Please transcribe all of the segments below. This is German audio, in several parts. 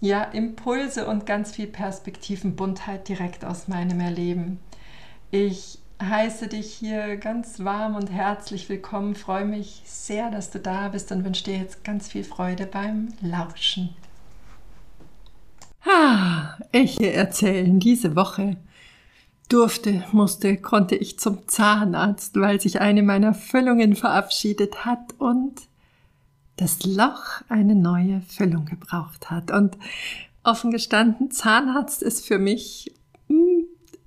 ja, Impulse und ganz viel Perspektivenbuntheit direkt aus meinem Erleben. Ich heiße dich hier ganz warm und herzlich willkommen, freue mich sehr, dass du da bist und wünsche dir jetzt ganz viel Freude beim Lauschen. Ah, ich erzählen, diese Woche durfte, musste, konnte ich zum Zahnarzt, weil sich eine meiner Füllungen verabschiedet hat und das Loch eine neue Füllung gebraucht hat. Und offen gestanden, Zahnarzt ist für mich hm,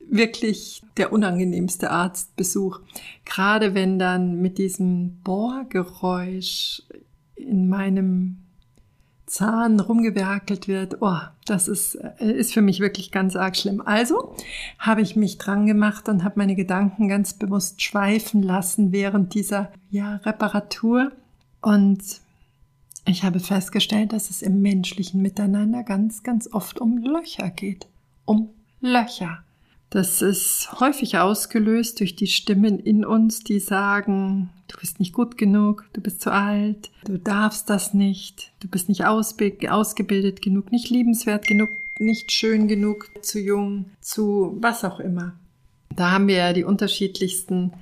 wirklich der unangenehmste Arztbesuch. Gerade wenn dann mit diesem Bohrgeräusch in meinem Zahn rumgewerkelt wird, oh, das ist, äh, ist für mich wirklich ganz arg schlimm. Also habe ich mich dran gemacht und habe meine Gedanken ganz bewusst schweifen lassen während dieser ja, Reparatur und ich habe festgestellt, dass es im menschlichen Miteinander ganz, ganz oft um Löcher geht. Um Löcher. Das ist häufig ausgelöst durch die Stimmen in uns, die sagen, du bist nicht gut genug, du bist zu alt, du darfst das nicht, du bist nicht ausgebildet genug, nicht liebenswert genug, nicht schön genug, zu jung, zu was auch immer. Da haben wir ja die unterschiedlichsten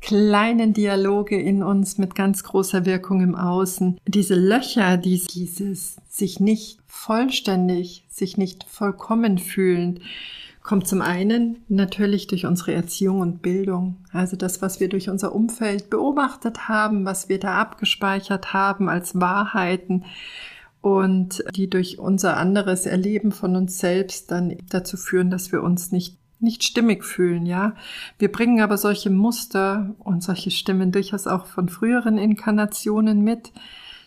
kleinen Dialoge in uns mit ganz großer Wirkung im Außen. Diese Löcher, dieses sich nicht vollständig, sich nicht vollkommen fühlen, kommt zum einen natürlich durch unsere Erziehung und Bildung. Also das, was wir durch unser Umfeld beobachtet haben, was wir da abgespeichert haben als Wahrheiten und die durch unser anderes Erleben von uns selbst dann dazu führen, dass wir uns nicht nicht stimmig fühlen, ja. Wir bringen aber solche Muster und solche Stimmen durchaus auch von früheren Inkarnationen mit.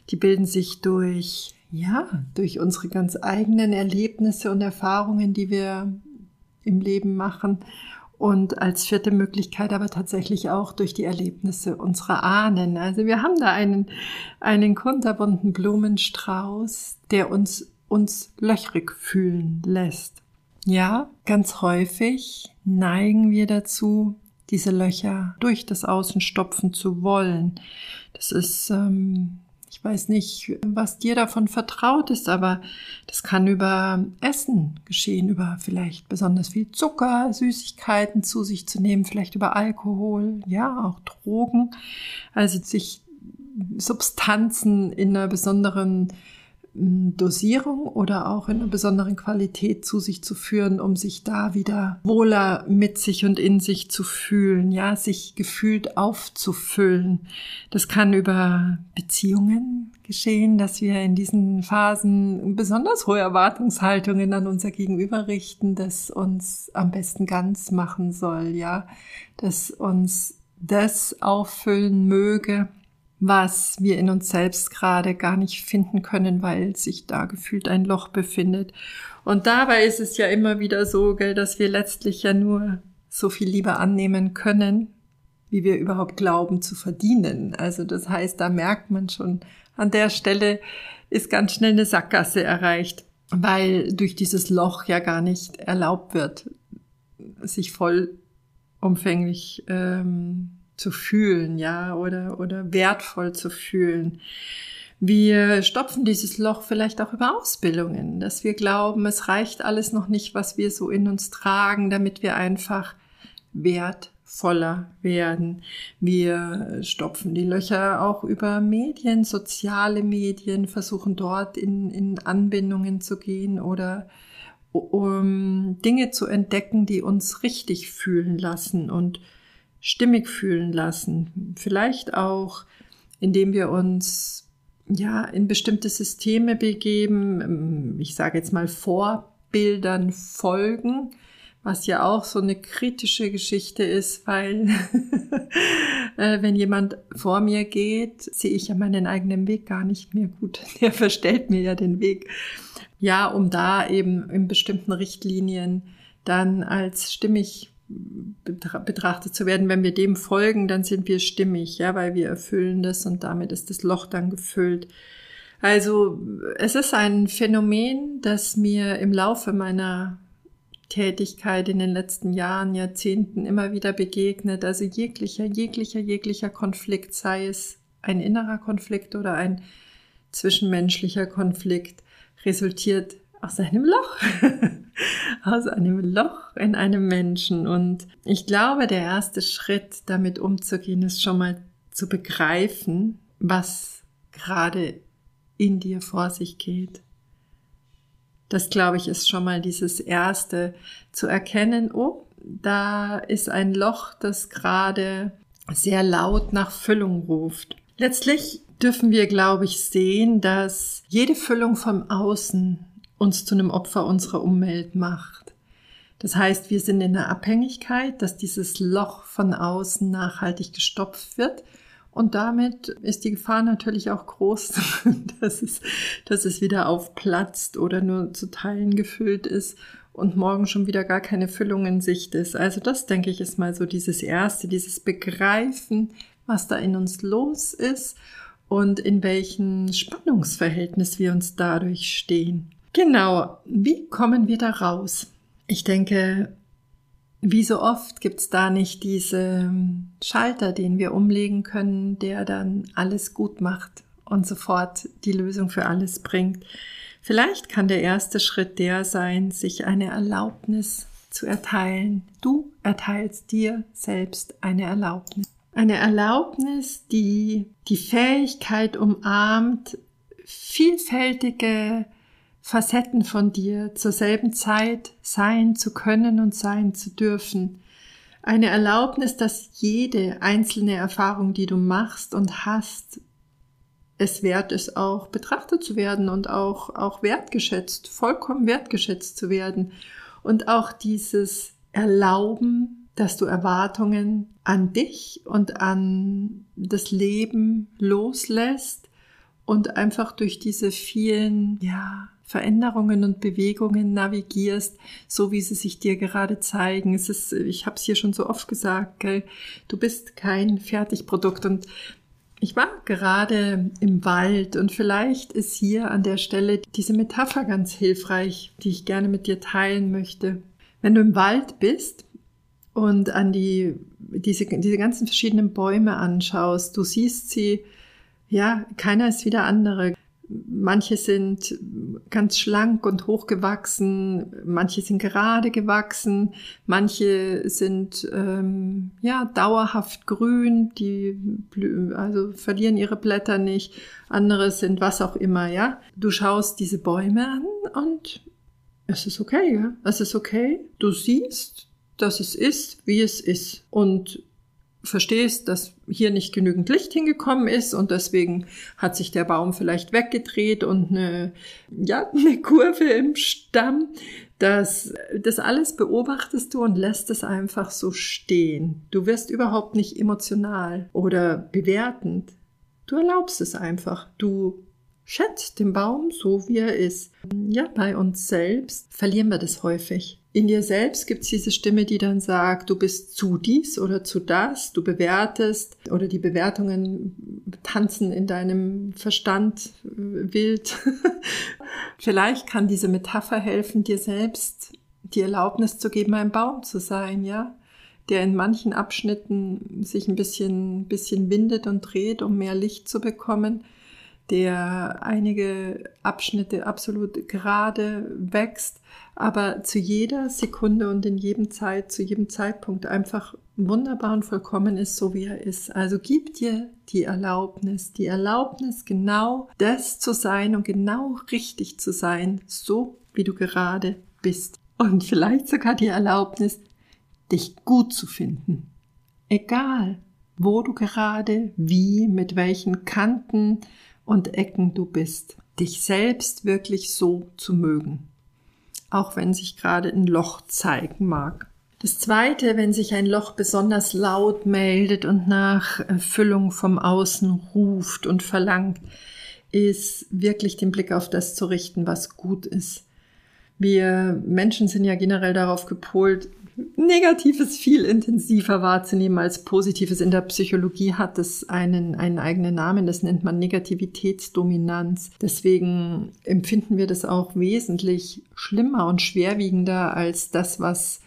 Die bilden sich durch, ja, durch unsere ganz eigenen Erlebnisse und Erfahrungen, die wir im Leben machen. Und als vierte Möglichkeit aber tatsächlich auch durch die Erlebnisse unserer Ahnen. Also wir haben da einen, einen kunterbunten Blumenstrauß, der uns, uns löchrig fühlen lässt. Ja, ganz häufig neigen wir dazu, diese Löcher durch das Außen stopfen zu wollen. Das ist, ähm, ich weiß nicht, was dir davon vertraut ist, aber das kann über Essen geschehen, über vielleicht besonders viel Zucker, Süßigkeiten zu sich zu nehmen, vielleicht über Alkohol, ja, auch Drogen. Also sich Substanzen in einer besonderen Dosierung oder auch in einer besonderen Qualität zu sich zu führen, um sich da wieder wohler mit sich und in sich zu fühlen, ja, sich gefühlt aufzufüllen. Das kann über Beziehungen geschehen, dass wir in diesen Phasen besonders hohe Erwartungshaltungen an unser Gegenüber richten, das uns am besten ganz machen soll, ja, dass uns das auffüllen möge, was wir in uns selbst gerade gar nicht finden können, weil sich da gefühlt ein Loch befindet. Und dabei ist es ja immer wieder so, gell, dass wir letztlich ja nur so viel Liebe annehmen können, wie wir überhaupt glauben zu verdienen. Also das heißt, da merkt man schon, an der Stelle ist ganz schnell eine Sackgasse erreicht, weil durch dieses Loch ja gar nicht erlaubt wird, sich vollumfänglich ähm, zu fühlen, ja, oder, oder wertvoll zu fühlen. Wir stopfen dieses Loch vielleicht auch über Ausbildungen, dass wir glauben, es reicht alles noch nicht, was wir so in uns tragen, damit wir einfach wertvoller werden. Wir stopfen die Löcher auch über Medien, soziale Medien, versuchen dort in, in Anbindungen zu gehen oder um Dinge zu entdecken, die uns richtig fühlen lassen und stimmig fühlen lassen. Vielleicht auch, indem wir uns ja in bestimmte Systeme begeben. Ich sage jetzt mal Vorbildern folgen, was ja auch so eine kritische Geschichte ist, weil äh, wenn jemand vor mir geht, sehe ich ja meinen eigenen Weg gar nicht mehr gut. Der verstellt mir ja den Weg. Ja, um da eben in bestimmten Richtlinien dann als stimmig betrachtet zu werden. Wenn wir dem folgen, dann sind wir stimmig, ja, weil wir erfüllen das und damit ist das Loch dann gefüllt. Also es ist ein Phänomen, das mir im Laufe meiner Tätigkeit in den letzten Jahren, Jahrzehnten immer wieder begegnet. Also jeglicher, jeglicher, jeglicher Konflikt, sei es ein innerer Konflikt oder ein zwischenmenschlicher Konflikt, resultiert aus einem Loch, aus einem Loch in einem Menschen. Und ich glaube, der erste Schritt, damit umzugehen, ist schon mal zu begreifen, was gerade in dir vor sich geht. Das glaube ich ist schon mal dieses erste zu erkennen, oh, da ist ein Loch, das gerade sehr laut nach Füllung ruft. Letztlich dürfen wir, glaube ich, sehen, dass jede Füllung vom Außen uns zu einem Opfer unserer Umwelt macht. Das heißt, wir sind in der Abhängigkeit, dass dieses Loch von außen nachhaltig gestopft wird und damit ist die Gefahr natürlich auch groß, dass es, dass es wieder aufplatzt oder nur zu Teilen gefüllt ist und morgen schon wieder gar keine Füllung in Sicht ist. Also das, denke ich, ist mal so dieses Erste, dieses Begreifen, was da in uns los ist und in welchem Spannungsverhältnis wir uns dadurch stehen. Genau, wie kommen wir da raus? Ich denke, wie so oft gibt's da nicht diese Schalter, den wir umlegen können, der dann alles gut macht und sofort die Lösung für alles bringt. Vielleicht kann der erste Schritt der sein, sich eine Erlaubnis zu erteilen. Du erteilst dir selbst eine Erlaubnis. Eine Erlaubnis, die die Fähigkeit umarmt, vielfältige Facetten von dir zur selben Zeit sein zu können und sein zu dürfen. Eine Erlaubnis, dass jede einzelne Erfahrung, die du machst und hast, es wert ist, auch betrachtet zu werden und auch, auch wertgeschätzt, vollkommen wertgeschätzt zu werden. Und auch dieses Erlauben, dass du Erwartungen an dich und an das Leben loslässt und einfach durch diese vielen, ja, Veränderungen und Bewegungen navigierst, so wie sie sich dir gerade zeigen. Es ist, ich habe es hier schon so oft gesagt, gell? du bist kein Fertigprodukt und ich war gerade im Wald und vielleicht ist hier an der Stelle diese Metapher ganz hilfreich, die ich gerne mit dir teilen möchte. Wenn du im Wald bist und an die, diese, diese ganzen verschiedenen Bäume anschaust, du siehst sie, ja, keiner ist wie der andere. Manche sind ganz schlank und hochgewachsen, manche sind gerade gewachsen, manche sind ähm, ja dauerhaft grün, die also verlieren ihre Blätter nicht, andere sind was auch immer, ja. Du schaust diese Bäume an und es ist okay, ja. Es ist okay. Du siehst, dass es ist, wie es ist. Und verstehst, dass hier nicht genügend Licht hingekommen ist und deswegen hat sich der Baum vielleicht weggedreht und eine, ja, eine Kurve im Stamm. Das, das alles beobachtest du und lässt es einfach so stehen. Du wirst überhaupt nicht emotional oder bewertend. Du erlaubst es einfach. Du schätzt den Baum so, wie er ist. Ja, bei uns selbst verlieren wir das häufig in dir selbst gibt es diese Stimme, die dann sagt, du bist zu dies oder zu das, du bewertest oder die Bewertungen tanzen in deinem Verstand äh, wild. Vielleicht kann diese Metapher helfen, dir selbst die Erlaubnis zu geben, ein Baum zu sein, ja, der in manchen Abschnitten sich ein bisschen, bisschen windet und dreht, um mehr Licht zu bekommen der einige Abschnitte absolut gerade wächst, aber zu jeder Sekunde und in jedem Zeit, zu jedem Zeitpunkt einfach wunderbar und vollkommen ist, so wie er ist. Also gib dir die Erlaubnis, die Erlaubnis, genau das zu sein und genau richtig zu sein, so wie du gerade bist. Und vielleicht sogar die Erlaubnis, dich gut zu finden. Egal, wo du gerade, wie, mit welchen Kanten, und Ecken du bist, dich selbst wirklich so zu mögen. auch wenn sich gerade ein Loch zeigen mag. Das zweite, wenn sich ein Loch besonders laut meldet und nach Erfüllung vom Außen ruft und verlangt, ist wirklich den Blick auf das zu richten, was gut ist. Wir Menschen sind ja generell darauf gepolt, Negatives viel intensiver wahrzunehmen als Positives. In der Psychologie hat es einen, einen eigenen Namen, das nennt man Negativitätsdominanz. Deswegen empfinden wir das auch wesentlich schlimmer und schwerwiegender als das, was,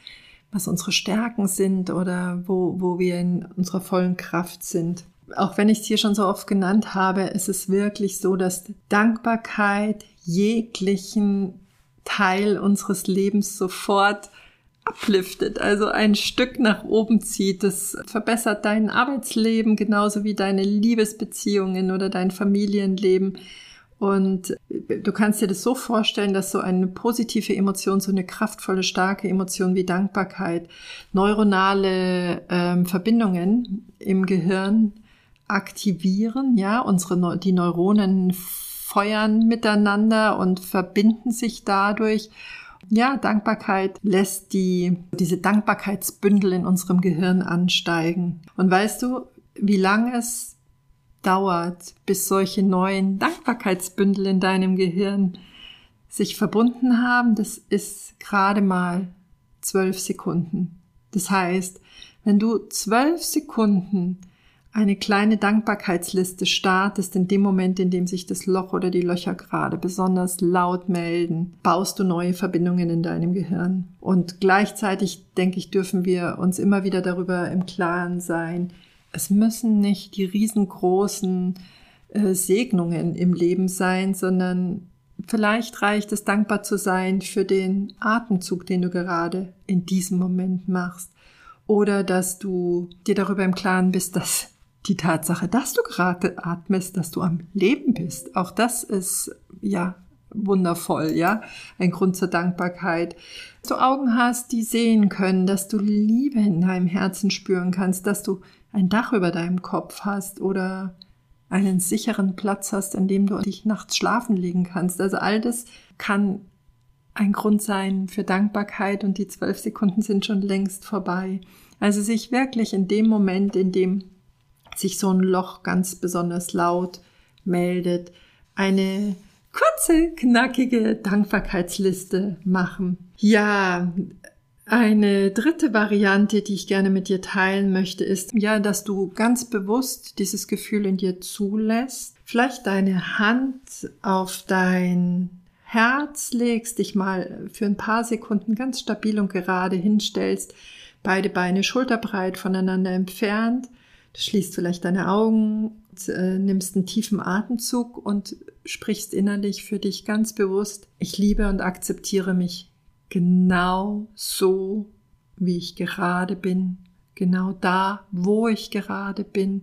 was unsere Stärken sind oder wo, wo wir in unserer vollen Kraft sind. Auch wenn ich es hier schon so oft genannt habe, ist es wirklich so, dass Dankbarkeit jeglichen Teil unseres Lebens sofort upliftet, also ein Stück nach oben zieht. Das verbessert dein Arbeitsleben genauso wie deine Liebesbeziehungen oder dein Familienleben. Und du kannst dir das so vorstellen, dass so eine positive Emotion, so eine kraftvolle, starke Emotion wie Dankbarkeit, neuronale ähm, Verbindungen im Gehirn aktivieren, ja, unsere, die Neuronen feuern miteinander und verbinden sich dadurch ja, Dankbarkeit lässt die, diese Dankbarkeitsbündel in unserem Gehirn ansteigen. Und weißt du, wie lange es dauert, bis solche neuen Dankbarkeitsbündel in deinem Gehirn sich verbunden haben? Das ist gerade mal zwölf Sekunden. Das heißt, wenn du zwölf Sekunden eine kleine Dankbarkeitsliste startest, in dem Moment, in dem sich das Loch oder die Löcher gerade besonders laut melden, baust du neue Verbindungen in deinem Gehirn. Und gleichzeitig, denke ich, dürfen wir uns immer wieder darüber im Klaren sein, es müssen nicht die riesengroßen äh, Segnungen im Leben sein, sondern vielleicht reicht es dankbar zu sein für den Atemzug, den du gerade in diesem Moment machst. Oder dass du dir darüber im Klaren bist, dass die Tatsache, dass du gerade atmest, dass du am Leben bist, auch das ist ja wundervoll, ja, ein Grund zur Dankbarkeit. Dass du Augen hast, die sehen können, dass du Liebe in deinem Herzen spüren kannst, dass du ein Dach über deinem Kopf hast oder einen sicheren Platz hast, an dem du dich nachts schlafen legen kannst. Also all das kann ein Grund sein für Dankbarkeit und die zwölf Sekunden sind schon längst vorbei. Also sich wirklich in dem Moment, in dem sich so ein Loch ganz besonders laut meldet, eine kurze, knackige Dankbarkeitsliste machen. Ja, eine dritte Variante, die ich gerne mit dir teilen möchte, ist ja, dass du ganz bewusst dieses Gefühl in dir zulässt. Vielleicht deine Hand auf dein Herz legst, dich mal für ein paar Sekunden ganz stabil und gerade hinstellst, beide Beine schulterbreit voneinander entfernt Du schließt vielleicht deine Augen, äh, nimmst einen tiefen Atemzug und sprichst innerlich für dich ganz bewusst, ich liebe und akzeptiere mich genau so, wie ich gerade bin, genau da, wo ich gerade bin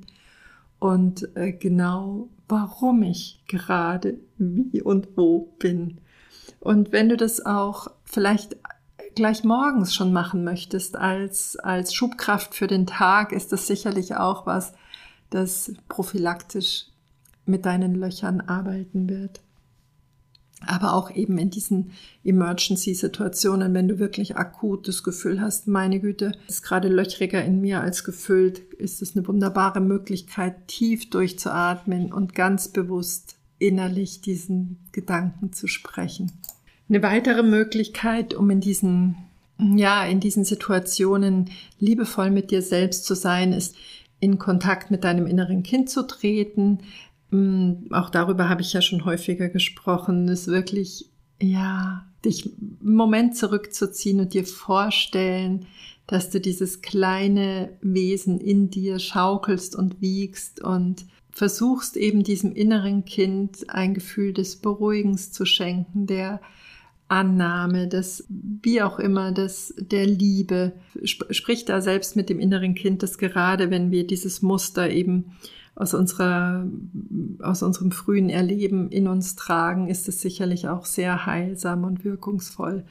und äh, genau warum ich gerade wie und wo bin. Und wenn du das auch vielleicht gleich morgens schon machen möchtest als, als Schubkraft für den Tag, ist das sicherlich auch was, das prophylaktisch mit deinen Löchern arbeiten wird. Aber auch eben in diesen Emergency-Situationen, wenn du wirklich akut das Gefühl hast, meine Güte, ist gerade löchriger in mir als gefüllt, ist es eine wunderbare Möglichkeit, tief durchzuatmen und ganz bewusst innerlich diesen Gedanken zu sprechen. Eine weitere Möglichkeit, um in diesen, ja, in diesen Situationen liebevoll mit dir selbst zu sein, ist in Kontakt mit deinem inneren Kind zu treten. Mm, auch darüber habe ich ja schon häufiger gesprochen, ist wirklich, ja, dich einen Moment zurückzuziehen und dir vorstellen, dass du dieses kleine Wesen in dir schaukelst und wiegst und versuchst eben diesem inneren Kind ein Gefühl des Beruhigens zu schenken, der Annahme, des, wie auch immer, des, der Liebe. Sprich da selbst mit dem inneren Kind, dass gerade wenn wir dieses Muster eben aus unserer, aus unserem frühen Erleben in uns tragen, ist es sicherlich auch sehr heilsam und wirkungsvoll.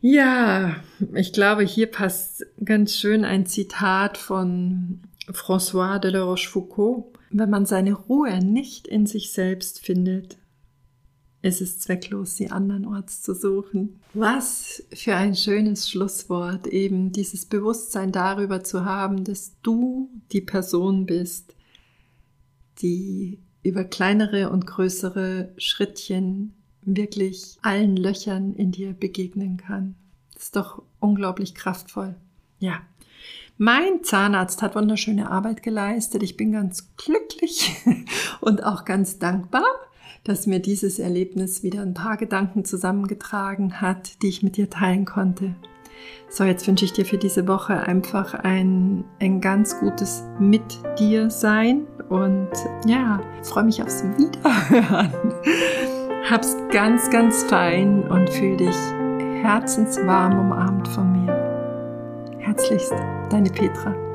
Ja, ich glaube, hier passt ganz schön ein Zitat von François de la Rochefoucauld. Wenn man seine Ruhe nicht in sich selbst findet, ist es zwecklos, sie andernorts zu suchen. Was für ein schönes Schlusswort, eben dieses Bewusstsein darüber zu haben, dass du die Person bist, die über kleinere und größere Schrittchen wirklich allen Löchern in dir begegnen kann. Das ist doch unglaublich kraftvoll. Ja. Mein Zahnarzt hat wunderschöne Arbeit geleistet. Ich bin ganz glücklich und auch ganz dankbar dass mir dieses Erlebnis wieder ein paar Gedanken zusammengetragen hat, die ich mit dir teilen konnte. So, jetzt wünsche ich dir für diese Woche einfach ein, ein ganz gutes Mit dir sein und ja, freue mich aufs Wiederhören. Hab's ganz, ganz fein und fühl dich herzenswarm umarmt von mir. Herzlichst, deine Petra.